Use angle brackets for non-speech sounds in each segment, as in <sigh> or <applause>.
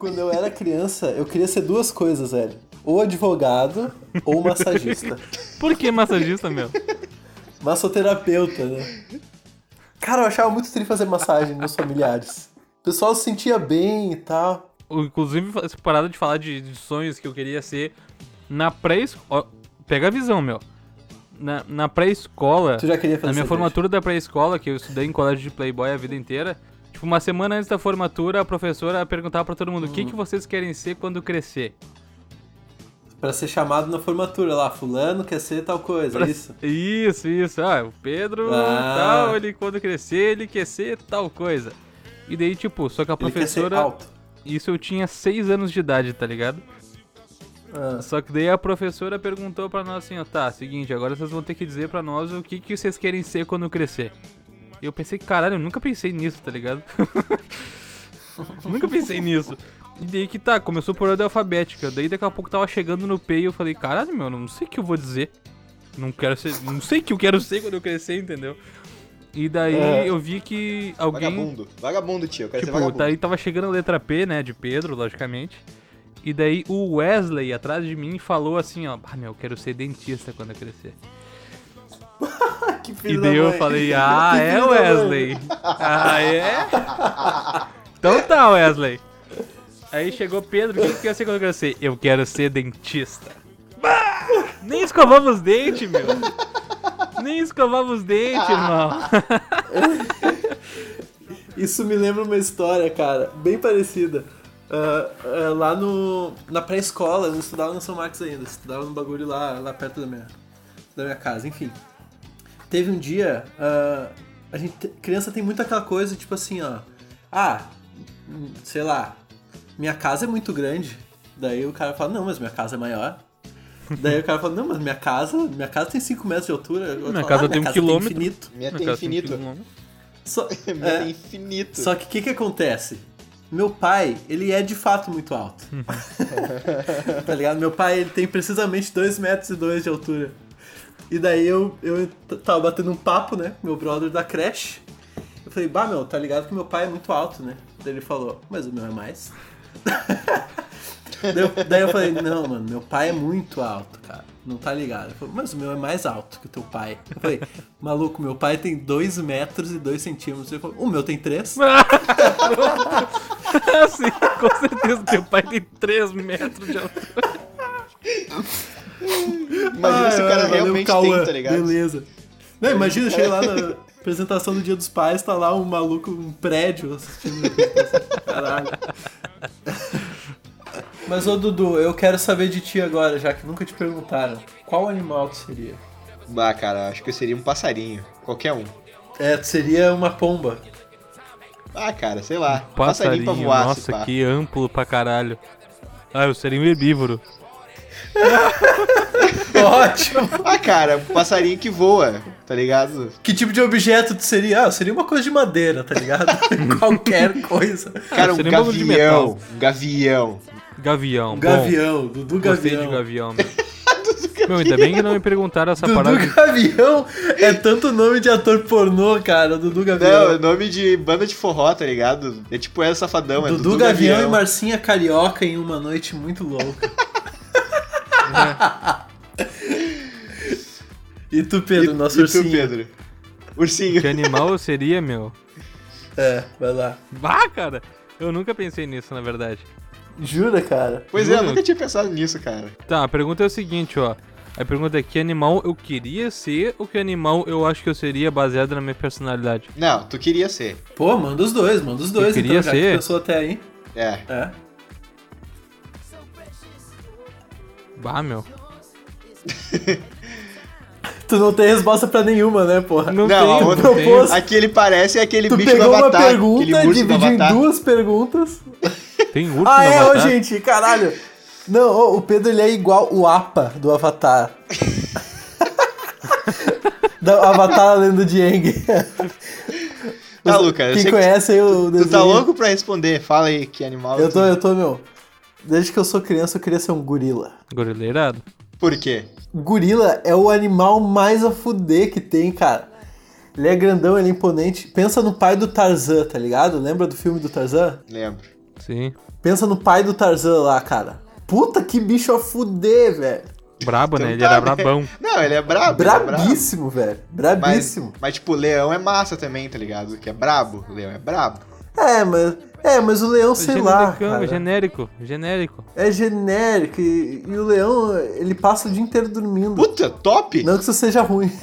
Quando eu era criança, eu queria ser duas coisas, velho. Ou advogado ou massagista. Por que massagista, meu? Massoterapeuta, né? Cara, eu achava muito triste fazer massagem nos familiares. O pessoal se sentia bem e tal. Inclusive, essa parada de falar de, de sonhos que eu queria ser na pré-escola. Pega a visão, meu. Na, na pré-escola. Tu já queria fazer Na minha formatura da pré-escola, que eu estudei em colégio de Playboy a vida inteira. Tipo, uma semana antes da formatura, a professora perguntava pra todo mundo: o que, que vocês querem ser quando crescer? Pra ser chamado na formatura lá, fulano quer ser tal coisa, Pra- isso? <laughs> Isso, isso. Ah, o Pedro, Ah. tal, ele quando crescer, ele quer ser tal coisa. E daí, tipo, só que a professora. Isso eu tinha 6 anos de idade, tá ligado? Ah, Só que daí a professora perguntou pra nós assim, ó, tá, seguinte, agora vocês vão ter que dizer pra nós o que, que vocês querem ser quando crescer. E eu pensei, caralho, eu nunca pensei nisso, tá ligado? <laughs> nunca pensei nisso. E daí que tá, começou por ordem alfabética. Daí daqui a pouco tava chegando no P e eu falei, caralho, meu, não sei o que eu vou dizer. Não quero ser. Não sei o que eu quero ser quando eu crescer, entendeu? E daí É. eu vi que alguém. Vagabundo. Vagabundo, tio. Eu quero ser Tipo, vagabundo. daí tava chegando a letra P, né, de Pedro, logicamente. E daí o Wesley, atrás de mim, falou assim, ó, ah, meu, eu quero ser dentista quando eu crescer. <laughs> que E filho daí da eu mãe. falei, <laughs> ah, é. Wesley? Ah, é? <laughs> Então tá, Wesley. Aí chegou Pedro, o que que quer ser quando eu crescer? Eu quero ser dentista. Bah! Nem escovava os dentes, meu. Nem escovava os dentes, irmão. Isso me lembra uma história, cara, bem parecida. Ah, ah, lá no, na pré-escola, eu não estudava no São Marcos ainda, eu estudava no bagulho lá, lá perto da minha, da minha casa, enfim. Teve um dia, ah, a gente, criança tem muito aquela coisa, tipo assim, ó, ah, sei lá, minha casa é muito grande. Daí o cara fala, não, mas minha casa é maior. Daí o cara fala, não, mas minha casa, minha casa tem 5 metros de altura. Eu Minha falo, casa "Ah, tem um quilômetro." infinito. Minha Na tem casa tem infinito. quilômetro. Só, <laughs> Minha é, tem infinito. só que o que, que acontece? Meu pai, ele é de fato muito alto. <laughs> tá ligado? Meu pai, ele tem precisamente 2 metros e dois de altura. E daí eu, eu tava batendo um papo, né? Meu brother da creche. Eu falei, bah, meu, tá ligado que meu pai é muito alto, né? Daí ele falou, mas o meu é mais. <laughs> daí, eu, daí eu falei, não, mano, meu pai é muito alto, cara. Não tá ligado. Ele falou, mas o meu é mais alto que o teu pai. Eu falei, maluco, meu pai tem 2 metros e 2 centímetros. Ele falou, o meu tem 3. <laughs> Sim, com certeza. Teu pai tem 3 metros de altura. <laughs> Imagina se o cara valeu, realmente Cauã, tem, tá ligado? Beleza. Não, imagina, chega lá na apresentação do Dia dos Pais, tá lá um maluco, um prédio assistindo. Caralho. Mas, ô Dudu, eu quero saber de ti agora, já que nunca te perguntaram. Qual animal tu seria? Bah, cara, acho que eu seria um passarinho. Qualquer um. É, tu seria uma pomba. Ah, cara, sei lá. Passarinho, pra voar, se nossa, pá. que amplo pra caralho. Ah, eu seria um herbívoro. <laughs> Ótimo! Ah, cara, um passarinho que voa, tá ligado? Que tipo de objeto tu seria? Ah, seria uma coisa de madeira, tá ligado? <laughs> Qualquer coisa. Cara, um seria um gavião. Um gavião. Gavião. Um gavião, Dudu Gostei Gavião. de gavião, <laughs> meu. Meu, ainda bem que não me perguntaram essa Dudu parada. de- Gavião é tanto nome de ator pornô, cara. Dudu Gavião. Não, é nome de banda de forró, tá ligado? É tipo essa safadão, é Dudu, Dudu, Gavião, e Marcinha Carioca em uma noite muito louca. E tu, Pedro, nosso e ursinho? tu, Pedro? Ursinho. Que animal eu seria, meu? É, vai lá. Bah, cara, eu nunca pensei nisso, na verdade. Jura, cara? Pois é, eu nunca tinha pensado nisso, cara. Tá, a pergunta é o seguinte, ó. A pergunta é que animal eu queria ser ou que animal eu acho que eu seria baseado na minha personalidade? Não, tu queria ser. Pô, manda os dois, manda os dois, Eu queria então, já que ser. pensou até aí. É. É. Bah, meu. <laughs> Tu não tem resposta pra nenhuma, né, porra? Não, Não, tenho, outra propôs- Aquele parece aquele Tu bicho pegou do uma Avatar. aquele pergunta, dividiu em duas perguntas. <laughs> Tem urso Ah, é, ô, gente, caralho. Não, ô, o Pedro ele é igual o Apa do Avatar. <laughs> do Avatar a Lenda de Aang. Tá, Lucas, Quem sei que conhece aí o tu tá desenho- louco pra responder. Fala aí que animal. Eu tu- tô, eu tô, meu. Desde que eu sou criança, eu queria ser um gorila. Gorileirado? Por quê? Gorila é o animal mais a fuder que tem, cara. Ele é grandão, ele é imponente. Pensa no pai do Tarzan, tá ligado? Lembra do filme do Tarzan? Lembro. Sim. Pensa no pai do Tarzan lá, cara. Puta que bicho a fuder, velho. Brabo, né? Então Ele tá, era né? brabão. <laughs> Não, ele é brabo. é brabo. Brabíssimo, velho. Mas, Brabíssimo. mas, tipo, leão é massa também, tá ligado? Que é brabo. O leão é brabo. É, mas. É, mas o leão, sei lá. Genericão, Cara. genérico, genérico. É genérico. E, e o leão, ele passa o dia inteiro dormindo. Puta, top! Não que isso seja ruim. <laughs>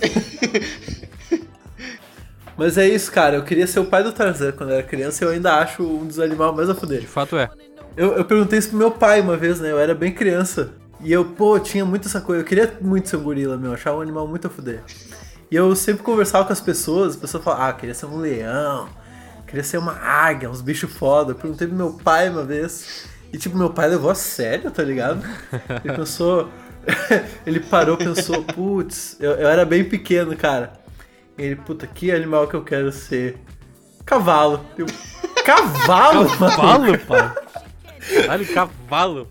Mas é isso, cara. Eu queria ser o pai do Tarzan quando eu era criança e eu ainda acho um dos animais mais a fuder. De fato é. Eu, eu perguntei isso pro meu pai uma vez, né? Eu era bem criança. E eu, pô, tinha muito essa coisa. Eu queria muito ser um gorila, meu. Eu achava um animal muito a fuder. E eu sempre conversava com as pessoas. As pessoas falavam, ah, queria ser um leão. Queria ser uma águia, uns bichos foda. Eu perguntei pro meu pai uma vez. E, tipo, meu pai levou a sério, tá ligado? Ele pensou... <laughs> ele parou pensou, putz... Eu, eu era bem pequeno, cara. E ele, puta, que animal que eu quero ser? Cavalo. Eu, cavalo? <laughs> Cavalo, pai. Caralho, cavalo.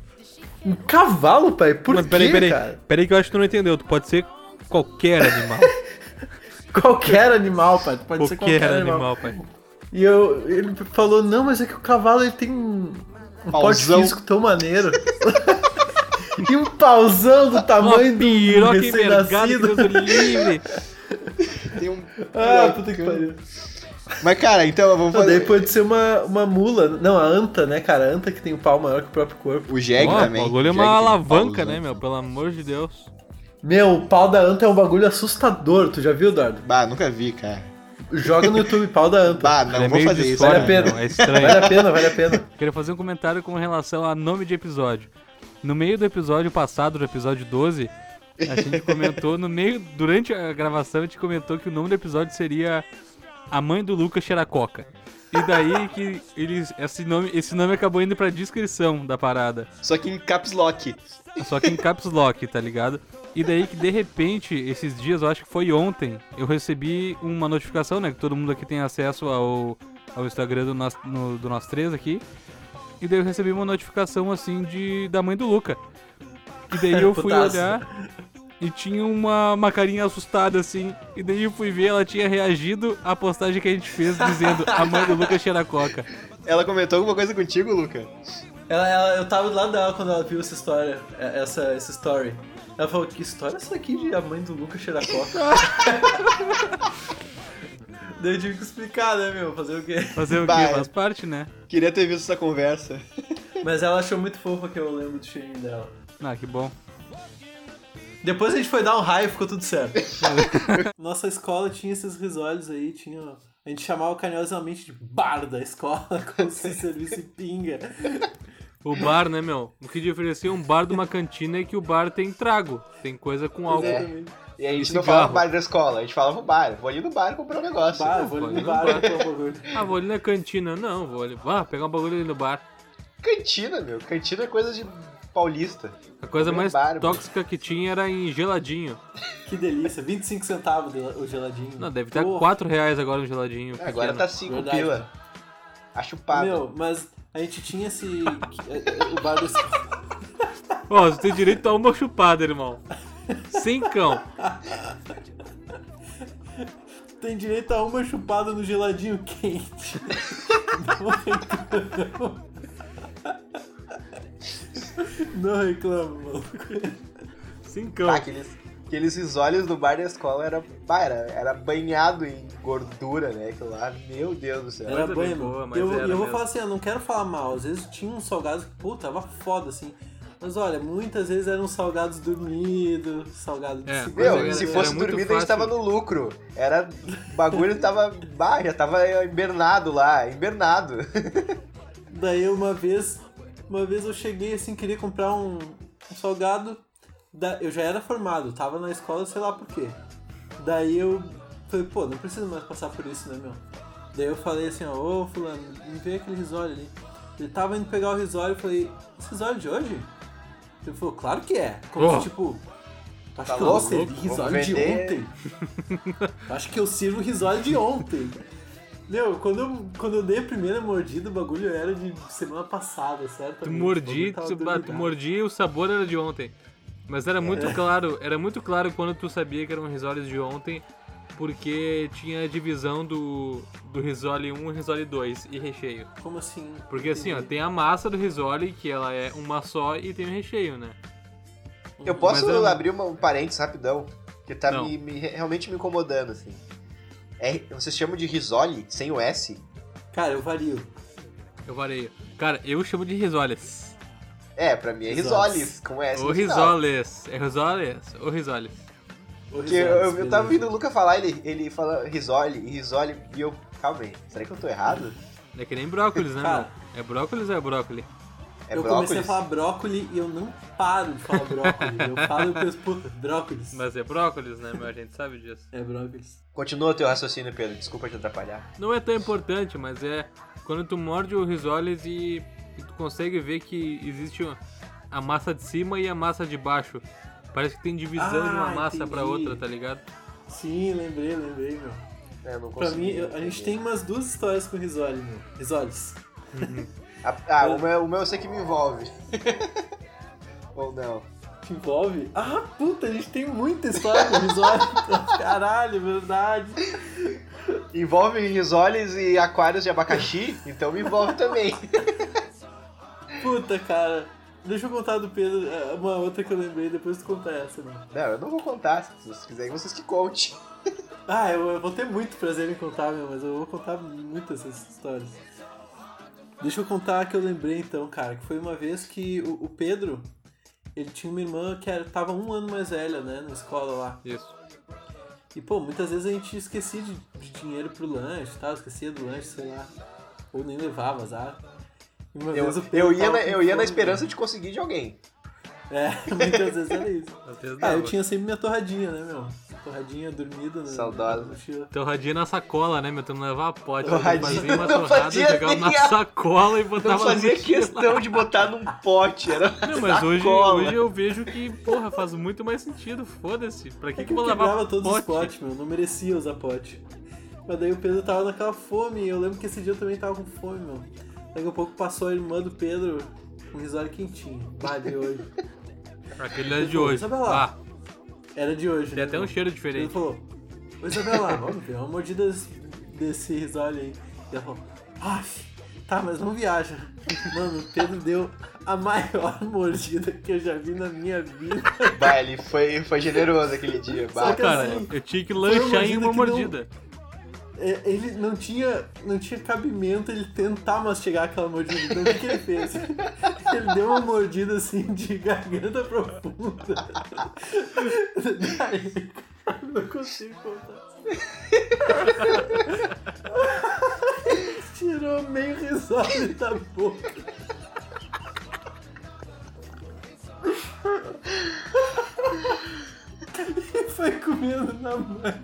Um cavalo, pai? Por Mas quê, peraí, peraí. cara? Peraí que eu acho que tu não entendeu. Tu pode ser qualquer animal. <laughs> Qualquer animal, pai. Pode ser qualquer qualquer animal. animal, pai. E eu, ele falou, não, mas é que o cavalo ele tem um, um porte Pauzão. físico tão maneiro. <laughs> e um pauzão do Uma tamanho do piroca envergada, que recém-nascido. Tem um. Ah, puta que pariu. Mas, cara, então vamos Não, daí fazer. pode ser uma, uma mula. Não, a anta, né, cara? A anta que tem o pau maior que o próprio corpo. O Jeg Ó, também. O bagulho é uma um alavanca, pauzão. né, meu? Pelo amor de Deus. Meu, o pau da anta é um bagulho assustador. Tu já viu, Eduardo? Bah, nunca vi, cara. Joga no YouTube pau da anta. Bah, não é vou fazer isso. Vale a pena. meu, É estranho. Vale a pena, vale a pena. <laughs> Queria fazer um comentário com relação a nome de episódio. No meio do episódio passado, do episódio 12, a gente comentou, no meio, durante a gravação, a gente comentou que o nome do episódio seria A Mãe do Lucas Xeracoca. E daí que eles, esse, nome, esse nome acabou indo pra descrição da parada. Só que em caps lock. Só que em caps lock, tá ligado? E daí que de repente, esses dias, eu acho que foi ontem, eu recebi uma notificação, né? Que todo mundo aqui tem acesso ao, ao Instagram do nós, no- do nós três aqui. E daí eu recebi uma notificação assim de da mãe do Luca. E daí eu <laughs> fui olhar e tinha uma, uma carinha assustada assim. E daí eu fui ver, ela tinha reagido à postagem que a gente fez dizendo a mãe do Lucas cheira coca. Ela comentou alguma coisa contigo, Luca? Ela, ela- eu tava do lado dela quando ela viu essa história, é- essa, essa story. Ela falou, que história é essa aqui de a mãe do Lucas cheirar coca? <laughs> Daí eu tive que explicar, né, meu? Fazer o quê? Fazer o quê? Bah, Faz parte, né? Queria ter visto essa conversa. Mas ela achou muito fofa que eu lembro do cheirinho dela. Ah, que bom. Depois a gente foi dar um raio e ficou tudo certo. <laughs> Nossa escola tinha esses risolhos aí, tinha. A gente chamava carinhosamente de bar da escola, <laughs> como se servisse pinga. O bar, né, meu? O que diferencia um bar de uma cantina é que o bar tem trago, tem coisa com álcool. Exatamente. E a gente E não falava bar da escola, a gente falava bar. Vou ali no bar comprar um negócio. Bar, vou ali no bar comprar um bagulho. Ah, vou ali na cantina. Não, vou ali. Ah, pegar um bagulho ali no bar. Cantina, meu. Cantina é coisa de paulista. A coisa mais bar, tóxica que tinha era em geladinho. Que delícia, 25 centavos o geladinho. Não, deve estar Porra. 4 reais agora no geladinho. É, Agora tá 5 Verdade. pila. A chupada. Meu, mas a gente tinha esse. é, é, o bar escola. <laughs> Ó, você tem direito a uma chupada, irmão. Sem cão. Tem direito a uma chupada no geladinho quente. Não reclama. Não reclama, maluco. Sem cão. Ah, aqueles, aqueles risolhos do bar da escola era, bah, era, era banhado em gordura, né? Aquilo lá, meu Deus do céu. Era banho, boa, mas eu, era eu vou mesmo. falar assim, eu não quero falar mal. Às vezes tinha uns salgados que, pô, tava foda, assim. Mas olha, muitas vezes eram salgados dormidos, salgados de É, segunda. Meu, se fosse dormido, a gente tava no lucro. Era. O bagulho tava. Bah, já tava invernado lá, invernado. <laughs> Daí uma vez, uma vez eu cheguei assim, queria comprar um, um salgado. Da, eu já era formado, tava na escola, sei lá por quê. Daí eu falei, pô, não preciso mais passar por isso, né, meu? Daí eu falei assim, ó, ô fulano, me vê aquele risole ali. Ele tava indo pegar o risole, eu falei, esse risole de hoje? Ele falou, claro que é. Como Oh. se, tipo, tu acha Tá que eu louco? Vamos risole de ontem? <laughs> Tu acha que eu sirvo risole de ontem? Meu, quando eu, quando eu dei a primeira mordida, o bagulho era de semana passada, certo? Tu mordi, tu, tu mordi e o sabor era de ontem. Mas era muito claro, era muito claro quando tu sabia que eram risoles de ontem, porque tinha a divisão do, do risole 1 e risole 2 e recheio. Como assim? Porque assim, ó, tem a massa do risole, que ela é uma só, e tem o recheio, né? Eu posso Mas abrir uma, um parênteses rapidão, que tá me, me- realmente me incomodando, assim. É, vocês chamam de risole, sem o S? Cara, eu vario. Eu vareio. Cara, eu chamo de risoles. É, pra mim é Risoles. com S final. risoles. É risoles ou risoles. Porque eu, eu, eu tava ouvindo o Luca falar, ele, ele fala risole e risole, e eu, calma aí, será que eu tô errado? É que nem brócolis, né, Cara. meu? É brócolis ou é brócolis? É eu brócolis? comecei a falar brócoli e eu não paro de falar brócoli. eu falo e penso, puta, brócolis. Mas é brócolis, né, meu? A gente sabe disso. É brócolis. Continua o teu raciocínio, Pedro, desculpa te atrapalhar. Não é tão importante, mas é quando tu morde o risoles e, e tu consegue ver que existe uma- a massa de cima e a massa de baixo. Parece que tem divisão de uma Ah, massa pra entendi. outra, tá ligado? Sim, lembrei, lembrei, meu. É, não Pra mim, eu- a gente tem umas duas histórias com risole, meu. Risoles. Ah, ah, <laughs> o, meu, o meu eu sei que me envolve. <laughs> Ou não. Te envolve? Ah, puta, a gente tem muita história com risole. <laughs> Caralho, verdade. Envolve risoles e aquários de abacaxi, então me envolve também. Puta, cara. Deixa eu contar do Pedro, é, uma outra que eu lembrei, depois tu conta essa, meu. Não, eu não vou contar, se vocês quiserem, vocês que contem. <laughs> Ah, eu, eu vou ter muito prazer em contar, meu, mas eu vou contar muitas essas histórias. Deixa eu contar a que eu lembrei então, cara, que foi uma vez que o, o Pedro, ele tinha uma irmã que era, tava um ano mais velha, né, na escola lá. Isso. E, pô, muitas vezes a gente esquecia de, de dinheiro pro lanche e tal, esquecia do lanche, sei lá. Ou nem levava, azar. Eu, eu ia, na, eu ia na esperança de conseguir de alguém. É, <laughs> muitas vezes era isso. Ah, eu tinha sempre minha torradinha, né, meu? Torradinha dormida na, Saudosa. Torradinha na sacola, né, meu? Tu não levava pote. Torradinha. Fazia uma torrada, fazia jogava na a- sacola e botava Não na fazia mochila. questão de botar num pote, era <laughs> Não, mas hoje, sacola. hoje eu vejo que, porra, faz muito mais sentido. Foda-se. Pra que, É que que eu eu vou levar quebrava todos pote? os potes, meu. Não merecia usar pote. Mas daí o Pedro tava naquela fome. E eu lembro que esse dia eu também tava com fome, meu. Daqui a pouco passou a irmã do Pedro com risório quentinho. Bah, <laughs> de hoje. Aquele é de hoje. Isabela. Ah, Era de hoje. tem né, até um cheiro Ele diferente. falou, Ô Isabela, vamos ver uma mordida desse, desse risório aí. E ela falou, ah, tá, mas não viaja. Mano, o Pedro deu a maior <laughs> mordida que eu já vi na minha vida. Bah, ele foi, foi generoso aquele dia. Só Bah. que Cara, assim, eu tinha que uma lanchar em uma não- mordida. É, ele não tinha, não tinha cabimento ele tentar mastigar aquela mordida. Então o que, ele fez? <laughs> Ele deu uma mordida assim de garganta profunda. Daí, eu não consigo contar. Tirou meio risório da boca. <laughs> E foi comendo na mãe.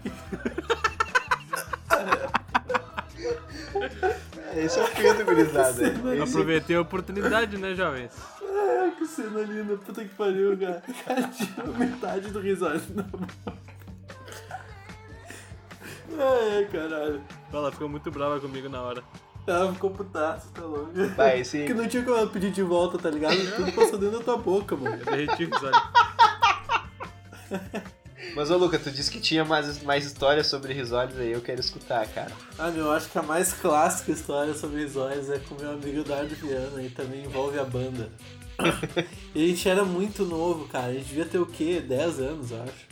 Esse é o Pedro, gurizada. Esse- Aproveitei a oportunidade, né, jovens? Ah, que cena linda, puta que pariu, cara. Cara tirou metade do risório na boca. Ai, caralho. Ela ficou muito brava comigo na hora. Ela ficou putaço, tá louco. Vai, esse- Que não tinha como ela pedir de volta, tá ligado? Tudo passou dentro da tua boca, mano. Eu derreti o risole. Mas, ô Luca, tu disse que tinha mais, mais histórias sobre risoles aí, eu quero escutar, cara. Ah, meu, eu acho que a mais clássica história sobre risórios é com meu amigo Dardo Viana e também envolve a banda. <laughs> E a gente era muito novo, cara. A gente devia ter o quê? 10 anos, eu acho.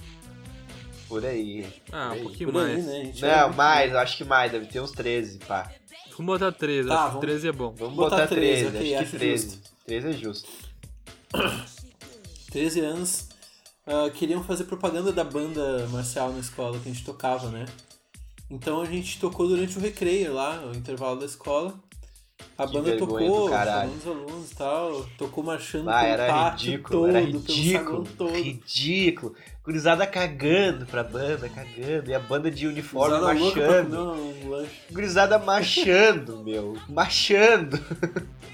Por aí. Ah, por um pouquinho Por aí, mais. né? Não, mais, eu acho que mais, deve ter uns 13, pá. Vamos botar 13, Tá, acho que vamos- 13 é bom. Vamos Botar botar, 13, 13, ok, acho acho que 13. justo. 13 é justo. <coughs> 13 anos, ah, queriam fazer propaganda da banda marcial na escola que a gente tocava, né? Então a gente tocou durante o recreio lá, no intervalo da escola. A Que banda tocou, chamando os alunos e tal, tocou marchando Ah, pelo era pátio ridículo, todo, era pelo ridículo, salão todo. ridículo. Gurizada cagando pra banda, cagando. E a banda de uniforme pra marchando. um lanche. Gurizada marchando, <laughs> meu. Marchando. <laughs>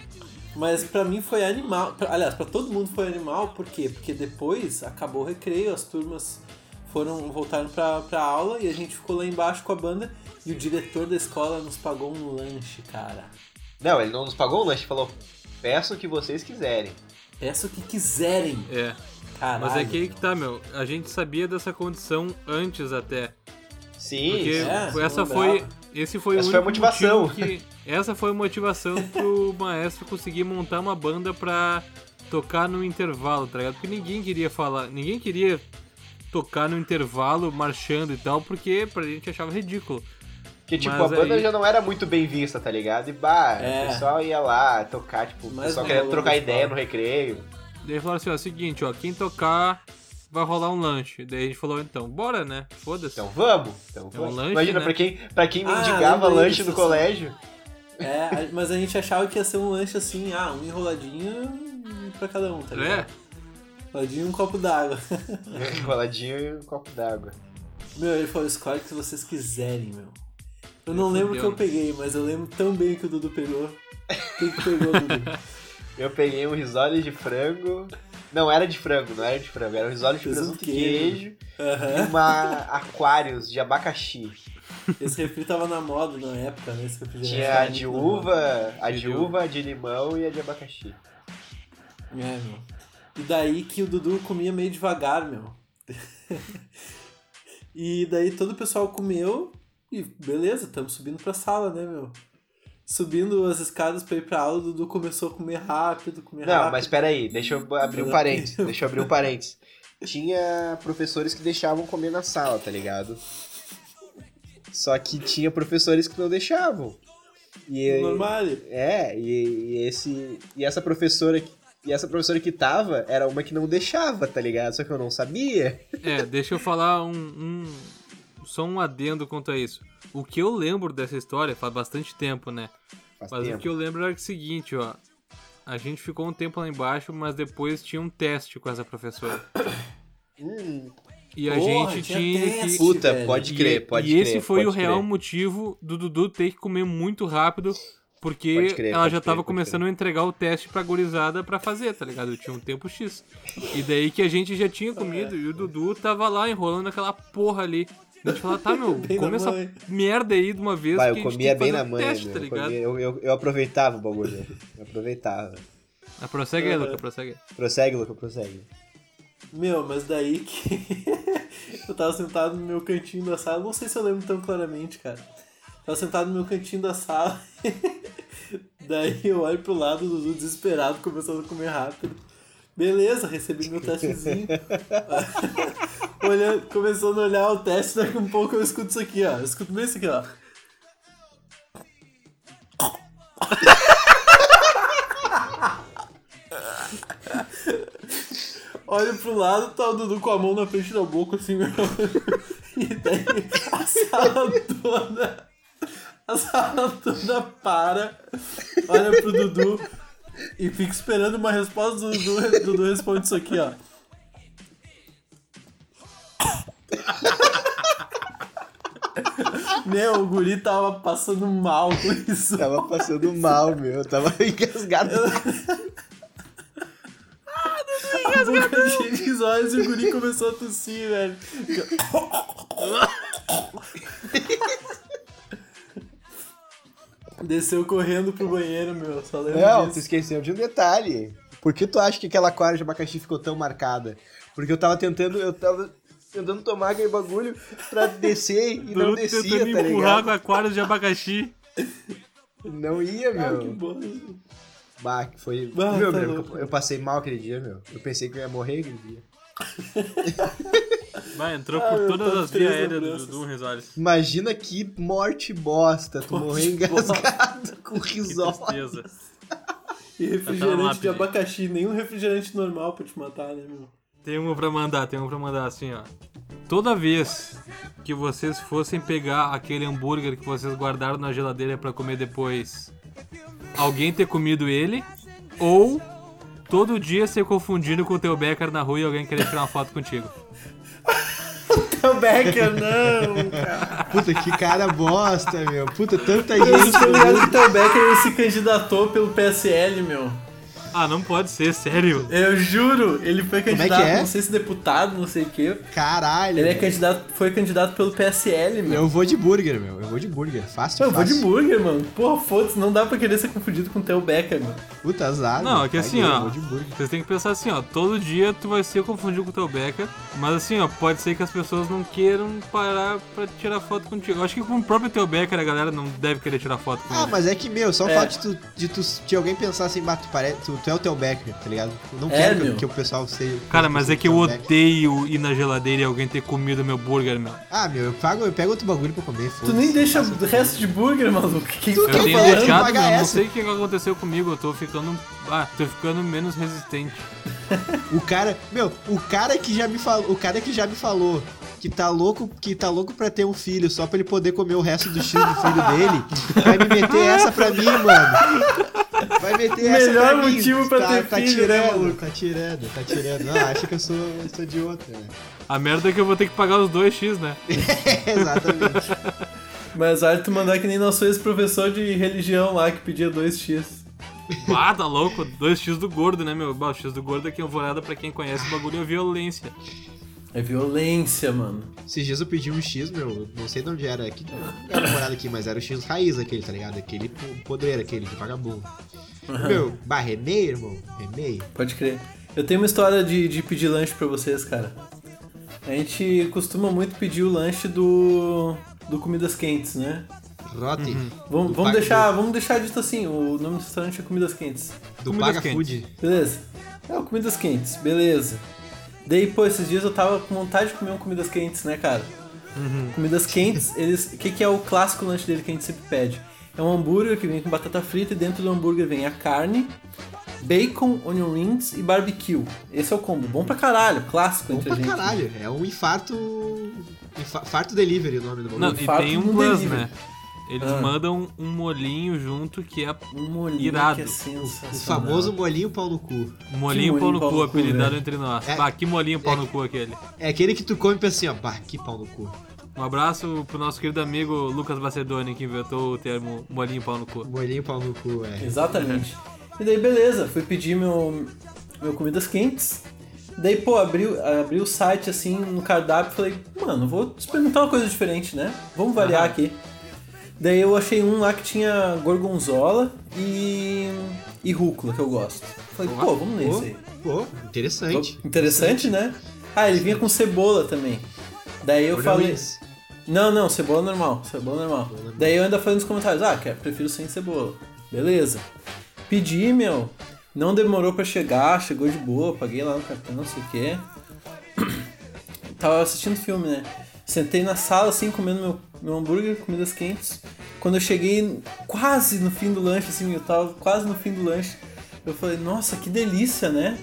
Mas pra mim foi animal. pra- aliás, pra todo mundo foi animal, por quê? Porque depois acabou o recreio, as turmas foram voltaram pra, pra aula e a gente ficou lá embaixo com a banda e o diretor da escola nos pagou um lanche, cara. Não, ele não nos pagou o lanche, falou: peça o que vocês quiserem. Peça o que quiserem, É. caralho. Mas é que aí que tá, meu. A gente sabia dessa condição antes até. Sim, Porque é, essa foi. Esse foi Essa o foi a motivação. que. Essa foi a motivação pro <laughs> maestro conseguir montar uma banda pra tocar no intervalo, tá ligado? Porque ninguém queria falar. Ninguém queria tocar no intervalo, marchando e tal, porque pra gente achava ridículo. Que, tipo, Mas a banda aí- já não era muito bem vista, tá ligado? E, bah, É. o pessoal ia lá tocar, tipo, o Mas pessoal querendo trocar ideia no recreio. Daí falaram assim, ó, seguinte, ó, quem tocar vai rolar um lanche. Daí a gente falou, então, bora, né? Foda-se. Então vamos, então É um vamos. lanche, Imagina, né? pra quem, pra quem Ah, mendigava lembrei lanche no colégio. É, mas a gente achava que ia ser um lanche assim, ah, um enroladinho pra cada um, tá é, ligado? Enroladinho e um copo d'água. <laughs> Enroladinho e um copo d'água. Meu, ele falou, escolhe o que vocês quiserem, meu. Eu não lembro o que eu peguei, mas eu lembro tão bem que o Dudu pegou. Quem que pegou, Dudu? <laughs> Eu peguei um risole de frango. Não era de frango, não era de frango, era um risole de Presunto presunto e queijo. E Aham. uma Aquarius de abacaxi. Esse refri tava na moda na época, né? Esse refrigerante Tinha a de uva, a De uva, a de limão e a de abacaxi. É, meu. E daí que o Dudu comia meio devagar, meu. <laughs> e daí todo o pessoal comeu e beleza, estamos subindo pra sala, né, meu? Subindo as escadas pra ir pra aula, o Dudu começou a comer rápido, comer Não, rápido. mas peraí, deixa eu <laughs> abrir um parênteses. Deixa eu abrir um parênteses. Tinha professores que deixavam comer na sala, tá ligado? Só que tinha professores que não deixavam. E, Normal. é, e, e esse e essa professora que- e essa professora que tava era uma que não deixava, tá ligado? Só que eu não sabia. É, deixa eu falar um, um- Só um adendo quanto a isso. O que eu lembro dessa história faz bastante tempo, né? Faz Mas o tempo. que eu lembro era o seguinte, ó. A gente ficou um tempo lá embaixo, mas depois tinha um teste com essa professora. <coughs> Hum, E a Porra, gente tinha tinha teste, que. puta, velho. pode E- crer, pode e crer. esse foi o real crer. motivo do Dudu ter que comer muito rápido, porque crer, ela já crer, tava pode começando a entregar o teste pra gurizada pra fazer, tá ligado? Eu tinha um tempo X. E daí que a gente já tinha comido e o Dudu tava lá enrolando aquela porra ali. A gente falou, tá, meu, <laughs> Bem come essa mãe. merda aí de uma vez. Vai, que eu a gente comia bem na o manhã, teste, meu. tá Eu, ligado? eu, eu, eu aproveitava o bagulho. Eu aproveitava. Ah, prossegue aí, Uhum. Luca, prossegue aí. Prossegue, Luca, prossegue. Meu, mas daí que <laughs> eu tava sentado no meu cantinho da sala, não sei se eu lembro tão claramente, cara. Tava sentado no meu cantinho da sala, <laughs> daí eu olho pro lado do Dudu desesperado, começando a comer rápido. Beleza, recebi meu testezinho. <laughs> Olhando, começando a olhar o teste, daqui um pouco eu escuto isso aqui, ó. Eu escuto bem isso aqui, ó. <laughs> Olho pro lado, tá o Dudu com a mão na frente da boca, assim, meu. <laughs> E daí a sala toda. A sala toda para, olha pro Dudu <laughs> e fica esperando uma resposta do Dudu. Dudu responde isso aqui, ó. <laughs> Meu, o guri tava passando mal com isso. Tava passando mal, meu. Tava <laughs> engasgado. A boca cheia de olhos e o guri começou a tossir, velho. Desceu correndo pro banheiro, meu. Só lembro Não, tu disso. esqueceu de um detalhe. Por que tu acha que aquela aquário de abacaxi ficou tão marcada? Porque eu tava tentando, eu tava tentando tomar aquele bagulho pra descer e não descia, tentando tá empurrar ligado? com aquários de abacaxi. Não ia, Ah, que meu. bosta. Bah, que foi. Ah, meu, tá meu, eu passei mal aquele dia, meu. Eu pensei que eu ia morrer aquele dia. <laughs> Vai, entrou Ah, por todas as vias aéreas do. Dudu Risoles. Imagina que morte bosta, tu morrer engasgado com <laughs> Que tristeza. E Tá refrigerante lápide. de abacaxi. Nenhum refrigerante normal pra te matar, né, meu? Tem uma pra mandar, tem uma pra mandar assim, ó. Toda vez que vocês fossem pegar aquele hambúrguer que vocês guardaram na geladeira pra comer depois, alguém ter comido ele, ou todo dia ser confundido com o teu Becker na rua e alguém querer tirar uma foto contigo. O Becker, não, cara. Puta, que cara bosta, meu. Puta, tanta Eu gente. tô ligado que o Becker ele se candidatou pelo PSL, meu. Ah, não pode ser, sério. Eu juro, ele foi Como é candidato, que é? não sei se deputado, não sei o quê. Caralho. Ele é candidato, foi candidato pelo PSL, meu. Eu vou de burger, meu. Eu vou de burger. Fácil, Eu vou de fácil. burger, mano. Porra, foda-se, não dá pra querer ser confundido com o Theo Becker, mano. Puta azar. Não, é que assim, ó. Eu vou de burger. Vocês têm que pensar assim, ó. Todo dia tu vai ser confundido com o teu Becker. Mas assim, ó, pode ser que as pessoas não queiram parar pra tirar foto contigo. Eu acho que com o próprio teu Becker a galera não deve querer tirar foto com Ah, ele. mas é que, meu, só o É. fato de, tu, de, tu, de alguém pensar assim, bah, tu, pare... tu, tu é o teu Becker, tá ligado? Eu não É, quero que, meu. que o pessoal seja. Cara, mas é que eu Becker. odeio ir na geladeira e alguém ter comido meu burger, meu. Ah, meu, eu, pago, eu pego outro bagulho pra comer. Tu nem deixa o resto de burger, maluco. Que que Tu tu quer Eu tá tenho deixado, pagar meu, não essa? sei o que aconteceu comigo. Eu tô ficando. Ah, tô ficando menos resistente. O cara, meu, o cara que já me falou, o cara que já me falou que tá louco, que tá louco pra ter um filho só pra ele poder comer o resto do X do filho dele, vai me meter essa pra mim, mano. Vai meter essa Melhor pra mim. motivo pra tá, ter tá filho, tirando, né, maluco? Tá tirando, tá tirando. Não, acha que eu sou, eu sou de outra, né? A merda é que eu vou ter que pagar os dois X, né? <laughs> Exatamente. Mas olha tu mandar que nem nosso ex-professor de religião lá que pedia 2x. Ah, tá louco? Dois X do gordo, né, meu? Bah, o X do gordo aqui em Alvorada, pra quem conhece, o bagulho é violência. É violência, mano. Esses dias eu pedi um X, meu, não sei de onde era, aqui, não era morado aqui, mas era o X raiz aquele, tá ligado? Aquele po- podreiro, aquele de vagabundo. Meu, bah, remei, irmão, remei. Pode crer. Eu tenho uma história de, de pedir lanche pra vocês, cara. A gente costuma muito pedir o lanche do. do Comidas Quentes, né? Rote, Vamos, Do vamos, Paga- deixar, vamos deixar dito assim: o nome do restaurante é Comidas Quentes. do Comidas Paga quentes. Food. Beleza? É o Comidas Quentes, beleza. Daí, pô, esses dias eu tava com vontade de comer um Comidas Quentes, né, cara? Comidas Quentes, eles. O que, que é o clássico lanche dele que a gente sempre pede? É um hambúrguer que vem com batata frita e dentro do hambúrguer vem a carne, bacon, onion rings e barbecue. Esse é o combo. Bom pra caralho, clássico Bom entre pra a gente. caralho, é um infarto. infa- Farto delivery o nome do Não, bagulho. e fato, tem um plus, delivery. né? Eles Ah. mandam um molinho junto que é Um molhinho Irado. que é sensacional. O famoso molinho pau no cu. molinho Que pau molinho no pau cu, apelidado velho. entre nós. É. Bah, que molinho pau É. no cu aquele. É aquele que tu come e pensa assim, ó, bah, que pau no cu. Um abraço pro nosso querido amigo Lucas Macedoni, que inventou o termo molinho pau no cu. Molinho pau no cu, é. Exatamente. E daí, beleza, fui pedir meu, meu comidas quentes. Daí, pô, abri, abri o site assim no cardápio e falei, mano, vou experimentar uma coisa diferente, né? Vamos variar Aham. aqui. Daí eu achei um lá que tinha gorgonzola e, e rúcula, que eu gosto. Falei, pô, vamos nesse aí. Pô, interessante. Interessante, né? Ah, ele vinha com cebola também. Daí eu Onion falei. Não, não, cebola normal, cebola normal. Daí eu ainda falei nos comentários, ah, quero, prefiro sem cebola. Beleza. Pedi, meu. Não demorou pra chegar, chegou de boa, paguei lá no cartão, não sei o quê. <clears throat> Tava assistindo filme, né? Sentei na sala assim, comendo meu, meu hambúrguer, comidas quentes. Quando eu cheguei quase no fim do lanche, assim, eu tava quase no fim do lanche, eu falei, nossa, que delícia, né?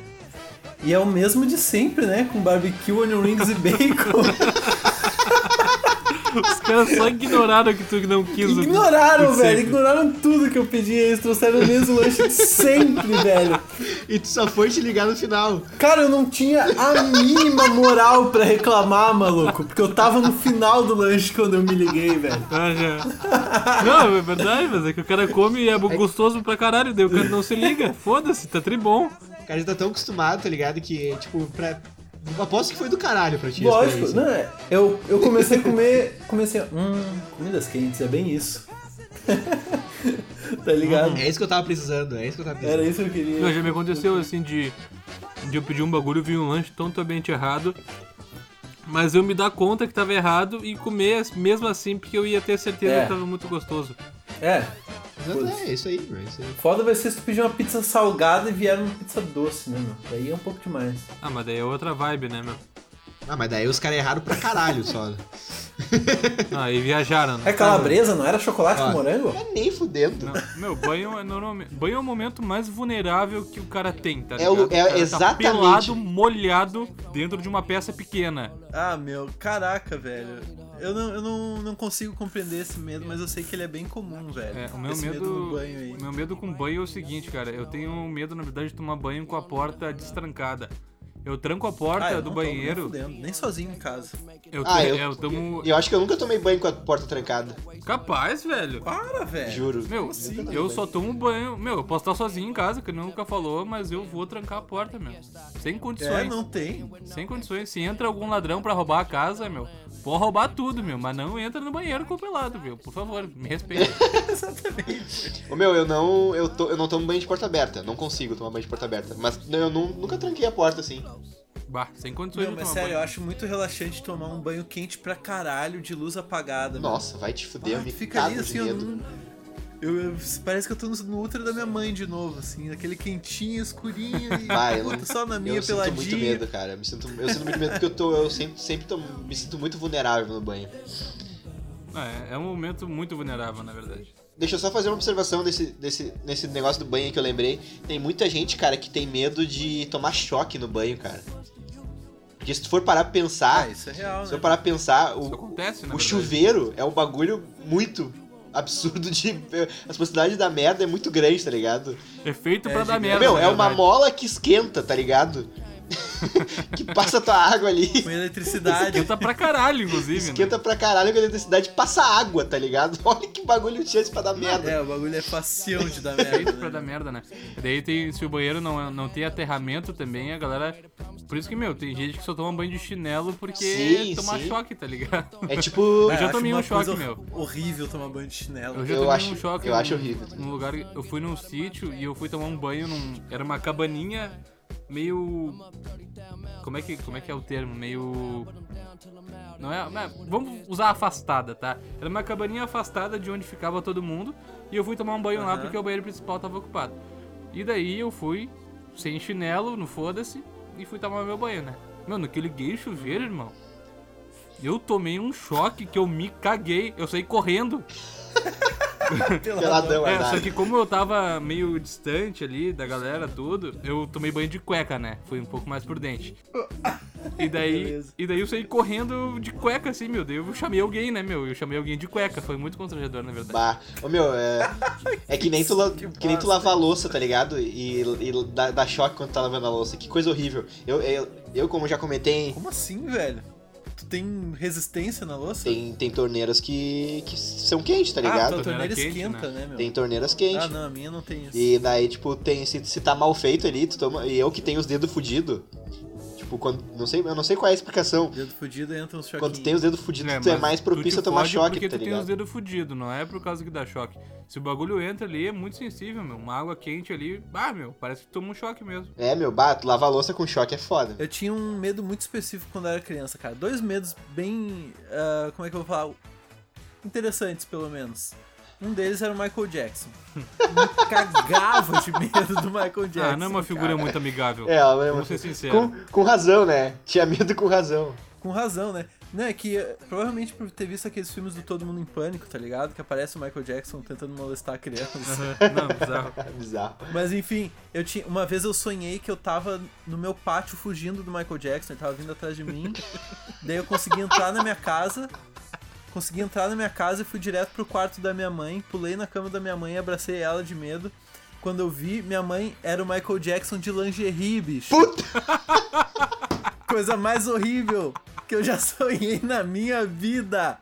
E é o mesmo de sempre, né? Com barbecue, onion rings e bacon. <laughs> Os caras só ignoraram que tu não quis Ignoraram, o velho. sempre. Ignoraram tudo que eu pedi. Eles trouxeram o mesmo lanche de sempre, velho. E tu só foi te ligar no final. Cara, eu não tinha a mínima moral pra reclamar, maluco. Porque eu tava no final do lanche quando eu me liguei, velho. Ah, já. Não, é verdade, mas é que o cara come e é gostoso pra caralho, daí o cara não se liga. Foda-se, tá tribom. O cara já tá tão acostumado, tá ligado? Que, tipo, pra. Aposto que foi do caralho pra ti. Lógico, não é. Eu, eu comecei a comer. Comecei a. Hum, comidas quentes, é bem isso. <laughs> tá ligado? É isso que eu tava precisando, é isso que eu tava precisando. Era isso que eu queria. Não, já me aconteceu assim de, de eu pedir um bagulho e vir um lanche totalmente errado. Mas eu me dar conta que tava errado e comer mesmo assim, porque eu ia ter certeza É. que tava muito gostoso. É. Exato, É, isso aí, é isso aí. Foda vai ser se tu pedir uma pizza salgada e vier uma pizza doce, né, meu? Daí é um pouco demais. Ah, mas daí é outra vibe, né, meu? Ah, mas daí os caras erraram pra caralho só. <laughs> Ah, e viajaram, né? É calabresa, não era chocolate Ó. com morango? É nem fudendo. Não, meu, banho é normalmente. Banho é o momento mais vulnerável que o cara tem, tá É o- ligado? é cara exatamente. Tá pelado, molhado, dentro de uma peça pequena. Ah, meu, caraca, velho. Eu não, eu não, não consigo compreender esse medo, mas eu sei que ele é bem comum, velho. É, o meu esse medo. no banho aí. o meu medo com banho é o seguinte, cara. Eu tenho medo, na verdade, de tomar banho com a porta destrancada. Eu tranco a porta Ah, eu do não banheiro. fudendo, nem sozinho em casa. Eu, Ah, eu- eu tomo. Eu acho que eu nunca tomei banho com a porta trancada. Capaz, velho. Para, velho. Juro. Meu, tomei eu só tomo banho. Meu, eu posso estar sozinho em casa, que nunca falou, mas eu vou trancar a porta, meu. Sem É, condições. não tem. Sem condições. Se entra algum ladrão pra roubar a casa, meu, pode roubar tudo, meu. Mas não entra no banheiro com o pelado, meu. Por favor, me respeita. <laughs> Exatamente. Ô meu, eu não, eu, to, eu não tomo banho de porta aberta. Não consigo tomar banho de porta aberta. Mas eu nu- nunca tranquei a porta assim. Bah, sem condições Meu, mas sério, eu banho. acho muito relaxante tomar um banho quente pra caralho de luz apagada. meu. Nossa, vai te fuder, Ah, eu me fica ali assim, eu, não- eu, eu- Parece que eu tô no, no útero da minha mãe de novo, assim, aquele quentinho, escurinho e Ah, eu não- só na minha eu sinto muito peladinha. medo, cara. Eu, me sinto, eu sinto muito medo porque eu, tô, eu sempre, sempre tô- me sinto muito vulnerável no banho. É, é um momento muito vulnerável, na verdade. Deixa eu só fazer uma observação nesse, nesse, nesse negócio do banho que eu lembrei. Tem muita gente, cara, que tem medo de tomar choque no banho, cara. Porque se tu for parar pra pensar, Ah, isso é real, se né? eu parar pra pensar, Isso o, acontece, o chuveiro é um bagulho muito absurdo de. As possibilidades da merda é muito grande, tá ligado? É feito pra É dar merda. Meu, é uma mola que esquenta, tá ligado? <laughs> que passa tua água ali. Com eletricidade. Esquenta pra caralho, inclusive. né? Esquenta pra caralho com a eletricidade passa água, tá ligado? <laughs> Olha que bagulho chance pra dar merda. É, o bagulho é facião de dar Feito merda. pra Né? dar merda, né? Daí tem, se o banheiro não, não tem aterramento também, a galera. Por isso que, meu, tem gente que só toma banho de chinelo porque Sim, tomar sim. choque, tá ligado? É tipo. Eu Ah, já acho tomei um uma choque, coisa meu. Horrível tomar banho de chinelo. Eu já Eu tomei acho- um choque. eu num- acho horrível. Num lugar. Eu fui num sítio e eu fui tomar um banho num. Era uma cabaninha meio. Como é que, como é, que é o termo? Meio. Não é, não é- Vamos usar afastada, tá? Era uma cabaninha afastada de onde ficava todo mundo. E eu fui tomar um banho lá Aham. porque o banheiro principal tava ocupado. E daí eu fui, sem chinelo, no foda-se, e fui tomar meu banho, né? Mano, que eu liguei o chuveiro, irmão. Eu tomei um choque que eu me caguei. Eu saí correndo. <laughs> <laughs> Peladão, É, só que como eu tava meio distante ali da galera, tudo, eu tomei banho de cueca, né? Fui um pouco mais prudente. E daí, Beleza. e daí eu saí correndo de cueca, assim, meu. Daí eu chamei alguém, né, meu? Eu chamei alguém de cueca. Foi muito constrangedor, na verdade. Bah. Ô meu, é. É que nem tu, la- Que que nem tu lavar a louça, tá ligado? E, e dá, dá choque quando tá lavando a louça. Que coisa horrível. Eu, eu, eu como já comentei, Como assim, velho? Tu tem resistência na louça? tem, tem torneiras que, que são quentes, tá Ah, ligado? tua torneira Torneira quente, esquenta, né, meu? Tem torneiras quentes. Ah, não, a minha não tem isso. E daí, tipo, tem, se, se tá mal feito ali, tu toma. E eu que tenho os dedos fudidos. Tipo, quando. Não sei, eu não sei qual é a explicação. Dedo fudido entra uns choquinhos. Quando tem os dedos fudidos, tu é mais tu propício te a tomar fode choque, porque tá tu tem os ligado? dedos fudidos, não é por causa que dá choque. Se o bagulho entra ali, é muito sensível, meu. Uma água quente ali, ah, meu, parece que toma um choque mesmo. É, meu, bah, tu lavar a louça com choque é foda. Eu tinha um medo muito específico quando eu era criança, cara. Dois medos bem. ah, como é que eu vou falar? Interessantes, pelo menos. Um deles era o Michael Jackson. Me cagava de medo do Michael Jackson. ah, não é uma figura cara. muito amigável. É, Vamos mas- ser sinceros. com, com razão, né? Tinha medo com razão. Com razão, né? Não, é que eh, provavelmente por ter visto aqueles filmes do Todo Mundo em Pânico, tá ligado? Que aparece o Michael Jackson tentando molestar a criança. não, bizarro. <laughs> Bizarro. Mas enfim, eu tinha. Uma vez eu sonhei que eu tava no meu pátio fugindo do Michael Jackson, ele tava vindo atrás de mim. <laughs> daí eu consegui entrar na minha casa. Consegui entrar na minha casa e fui direto pro quarto da minha mãe. Pulei na cama da minha mãe e abracei ela de medo. Quando eu vi, minha mãe era o Michael Jackson de lingerie, bicho. Puta! <laughs> Coisa mais horrível que eu já sonhei na minha vida.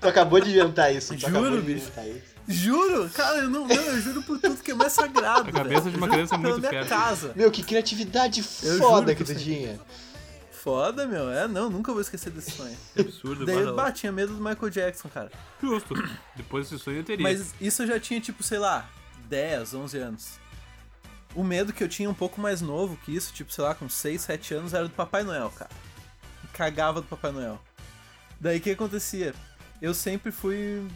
Tu acabou de inventar isso. Tu Juro, bicho. isso. Juro, cara, eu não, não, eu juro por tudo que é mais sagrado. A cabeça velho. de uma criança é muito minha fértil. casa. Meu, que criatividade Eu foda que tu tinha. Foda, meu. É, não, nunca vou esquecer desse sonho. <laughs> Absurdo, Daí eu bah, tinha medo do Michael Jackson, cara. Justo. Depois desse sonho eu teria. Mas isso eu já tinha, tipo, sei lá, 10, 11 anos. O medo que eu tinha um pouco mais novo que isso, tipo, sei lá, com 6, 7 anos, era do Papai Noel, cara. Me cagava do Papai Noel. Daí o que acontecia? Eu sempre fui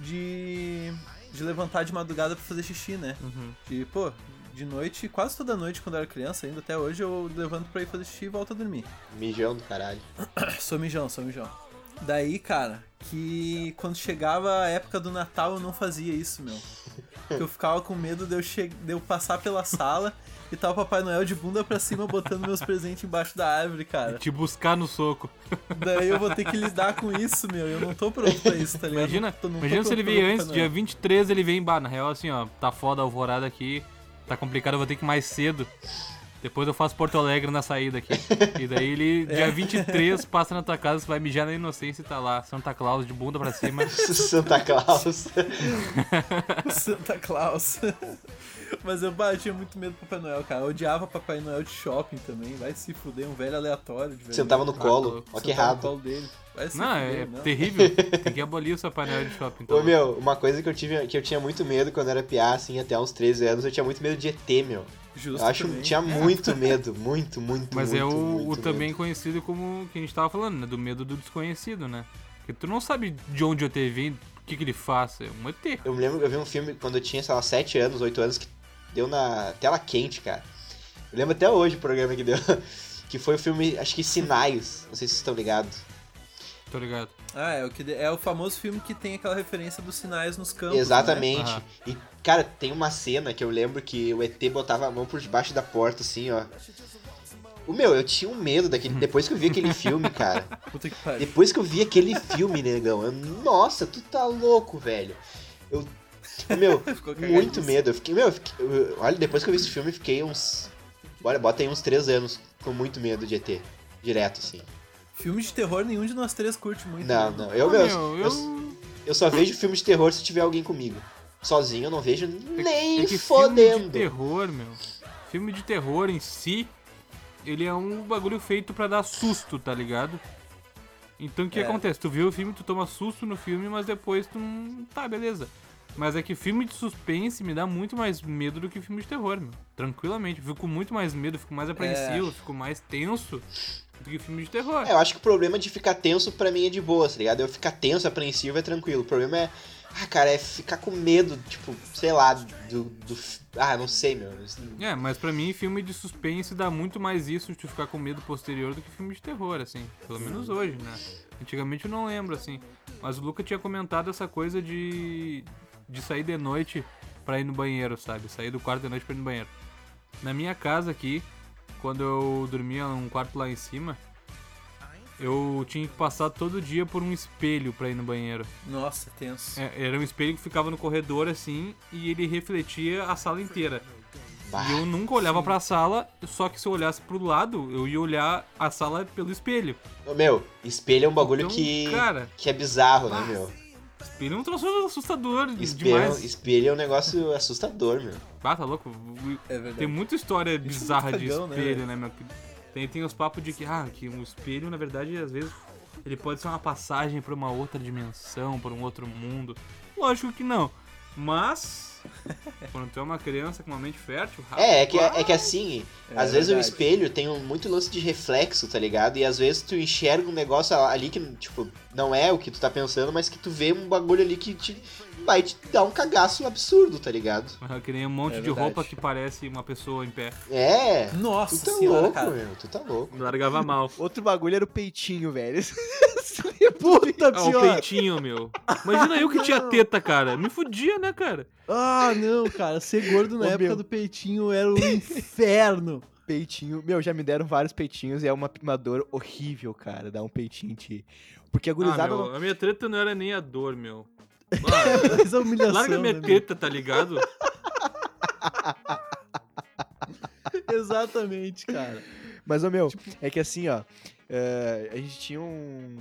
de. de levantar de madrugada pra fazer xixi, né? Uhum. De, pô, de noite, quase toda noite quando eu era criança, ainda até hoje, eu levanto pra ir fazer xixi e volto a dormir. Mijão do caralho. <coughs> Sou mijão, sou mijão. Daí, cara, que quando chegava a época do Natal eu não fazia isso, meu. Porque eu ficava com medo de eu, che... de eu passar pela sala e tá o Papai Noel de bunda pra cima botando meus presentes embaixo da árvore, cara. Te buscar no soco. Daí eu vou ter que lidar com isso, meu. Eu não tô pronto pra isso, tá ligado? Imagina, tô- imagina se ele veio antes, dia 23 ele vem, bah, na real assim, ó, tá foda a alvorada aqui, tá complicado, eu vou ter que ir mais cedo. Depois eu faço Porto Alegre na saída aqui. E daí ele, dia 23, passa na tua casa, você vai mijar na inocência e tá lá, Santa Claus de bunda pra cima. <laughs> Santa Claus. <laughs> Santa Claus. Mas eu, tinha muito medo do Papai Noel, cara. Eu odiava Papai Noel de shopping também. Vai se fuder, um velho aleatório. De Sentava no Ah, colo. Ó que Sentava no errado. colo dele. Não, fuder, é não. terrível. <laughs> Tem que abolir o seu painel de shopping. Então. Ô meu, uma coisa que eu tive, que eu tinha muito medo quando era piá, assim, até uns 13 anos, eu tinha muito medo de ET, meu. Justo Eu acho também. tinha muito medo, muito, muito, Mas muito, é o, muito o medo. também conhecido como que a gente tava falando, né? Do medo do desconhecido, né? Porque tu não sabe de onde o ET vem, o que, que ele faz. É um ET. Eu me lembro que eu vi um filme quando eu tinha, sei lá, 7 anos, 8 anos, que deu na tela quente, cara. Eu lembro até hoje o programa que deu. <laughs> Que foi o filme, acho que Sinais. Não sei se vocês estão ligados. Tô ligado. Ah, é o, que, é o famoso filme que tem aquela referência dos sinais nos campos. Exatamente. Aham. E, cara, tem uma cena que eu lembro que o ET botava a mão por debaixo da porta, assim, ó. O meu, eu tinha um medo daquele. <laughs> Depois que eu vi aquele filme, cara. Né? <laughs> Puta que pariu. Depois que eu vi aquele filme, negão, eu, nossa, tu tá louco, velho. Eu. Meu, <laughs> muito medo. Eu fiquei, meu, eu fiquei- eu- olha, depois que eu vi esse filme, eu fiquei uns. Olha, bota aí uns três anos com muito medo de ET. Direto, assim. Filme de terror, nenhum de nós três curte muito. Não, né? não. Eu, Ah, meu, meu, eu, eu- eu só vejo filme de terror se tiver alguém comigo. Sozinho eu não vejo nem É que Filme de fodendo. terror, meu. Filme de terror em si, ele é um bagulho feito pra dar susto, tá ligado? Então o que É. acontece? Tu vê o filme, tu toma susto no filme, mas depois tu não. Tá, beleza. Mas é que filme de suspense me dá muito mais medo do que filme de terror, meu. Tranquilamente. Fico com muito mais medo, fico mais apreensivo, eu fico mais tenso do que filme de terror. É, eu acho que o problema de ficar tenso pra mim é de boa, tá ligado? Eu ficar tenso, apreensivo é tranquilo. O problema é. Ah, cara, é ficar com medo, tipo, sei lá, do. do ah, não sei, meu. É, mas pra mim, filme de suspense dá muito mais isso de ficar com medo posterior do que filme de terror, assim. Pelo menos hoje, né? Antigamente eu não lembro, assim. Mas o Luca tinha comentado essa coisa de. De sair de noite pra ir no banheiro, sabe? Sair do quarto de noite pra ir no banheiro. Na minha casa aqui, quando eu dormia num quarto lá em cima, eu tinha que passar todo dia por um espelho pra ir no banheiro. Nossa, tenso. É, era um espelho que ficava no corredor assim e ele refletia a sala inteira. Bah, E eu nunca olhava pra sala, só que se eu olhasse pro lado, eu ia olhar a sala pelo espelho. Meu, espelho é um bagulho Então, que. cara- que é bizarro, né, meu? Espelho é um troço assustador Espelho, demais. espelho é um negócio assustador, meu. Ah, tá louco? É verdade. Tem muita história bizarra de cagão, né, espelho, velho? né, meu? Tem, tem os papos de que, ah, que um espelho, na verdade, às vezes, ele pode ser uma passagem pra uma outra dimensão, pra um outro mundo. Lógico que não. Mas, <laughs> quando tu é uma criança com uma mente fértil, É, é que, rapaz, é que assim, É às vezes o verdade. espelho tem um, muito lance de reflexo, tá ligado? E às vezes tu enxerga um negócio ali que, tipo, não é o que tu tá pensando, mas que tu vê um bagulho ali que te, vai te dar um cagaço absurdo, tá ligado? Ah, Que nem um monte É de verdade. roupa que parece uma pessoa em pé. É. Nossa Tu tá senhora, louco, cara. meu. Tu tá louco. Largava mal. <laughs> Outro bagulho era o peitinho, velho. <laughs> Puta, Ah, o peitinho, meu. Imagina eu que tinha teta, cara. Me fudia, né, cara? Ah, não, cara. Ser gordo na Ô, época meu. do peitinho era um inferno. Peitinho. Meu, já me deram vários peitinhos e é uma, uma dor horrível, cara, dar um peitinho em ti. Porque a Ah, gurizada meu, não... a minha treta não era nem a dor, meu. Ah, Mas a humilhação. larga minha né, meu? teta, tá ligado? <laughs> Exatamente, cara. Mas, ô meu, Tipo é que assim, ó. eh, a gente tinha um.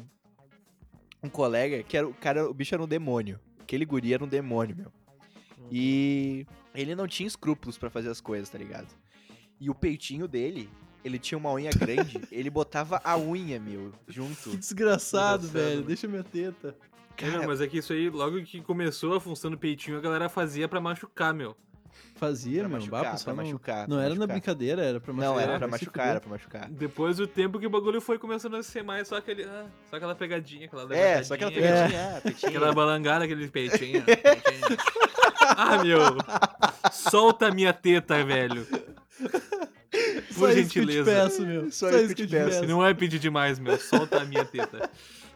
Um colega que era o cara, o bicho era um demônio. Aquele guri era um demônio, meu. E ele não tinha escrúpulos pra fazer as coisas, tá ligado? E o peitinho dele, ele tinha uma unha grande, <laughs> ele botava a unha, meu, junto. Que desgraçado, velho. Deixa minha teta. É, meu, mas é que isso aí, logo que começou a função do peitinho, a galera fazia pra machucar, meu. Fazia, Pra meu. machucar, Bah, pra não- machucar, Não pra era na machucar. brincadeira, era pra machucar. Não, era pra machucar, era pra machucar. Depois do tempo que o bagulho foi começando a ser mais só aquele. ah, só aquela pegadinha, aquela É, só aquela pegadinha, é, peitinho. Aquela balangada, aquele peitinho. <laughs> peitinho. ah, meu. Solta a minha teta, velho. Só Por isso que eu te gentileza. peço, meu. Só, isso que eu te peço. Não é pedir demais, meu. Solta a minha teta.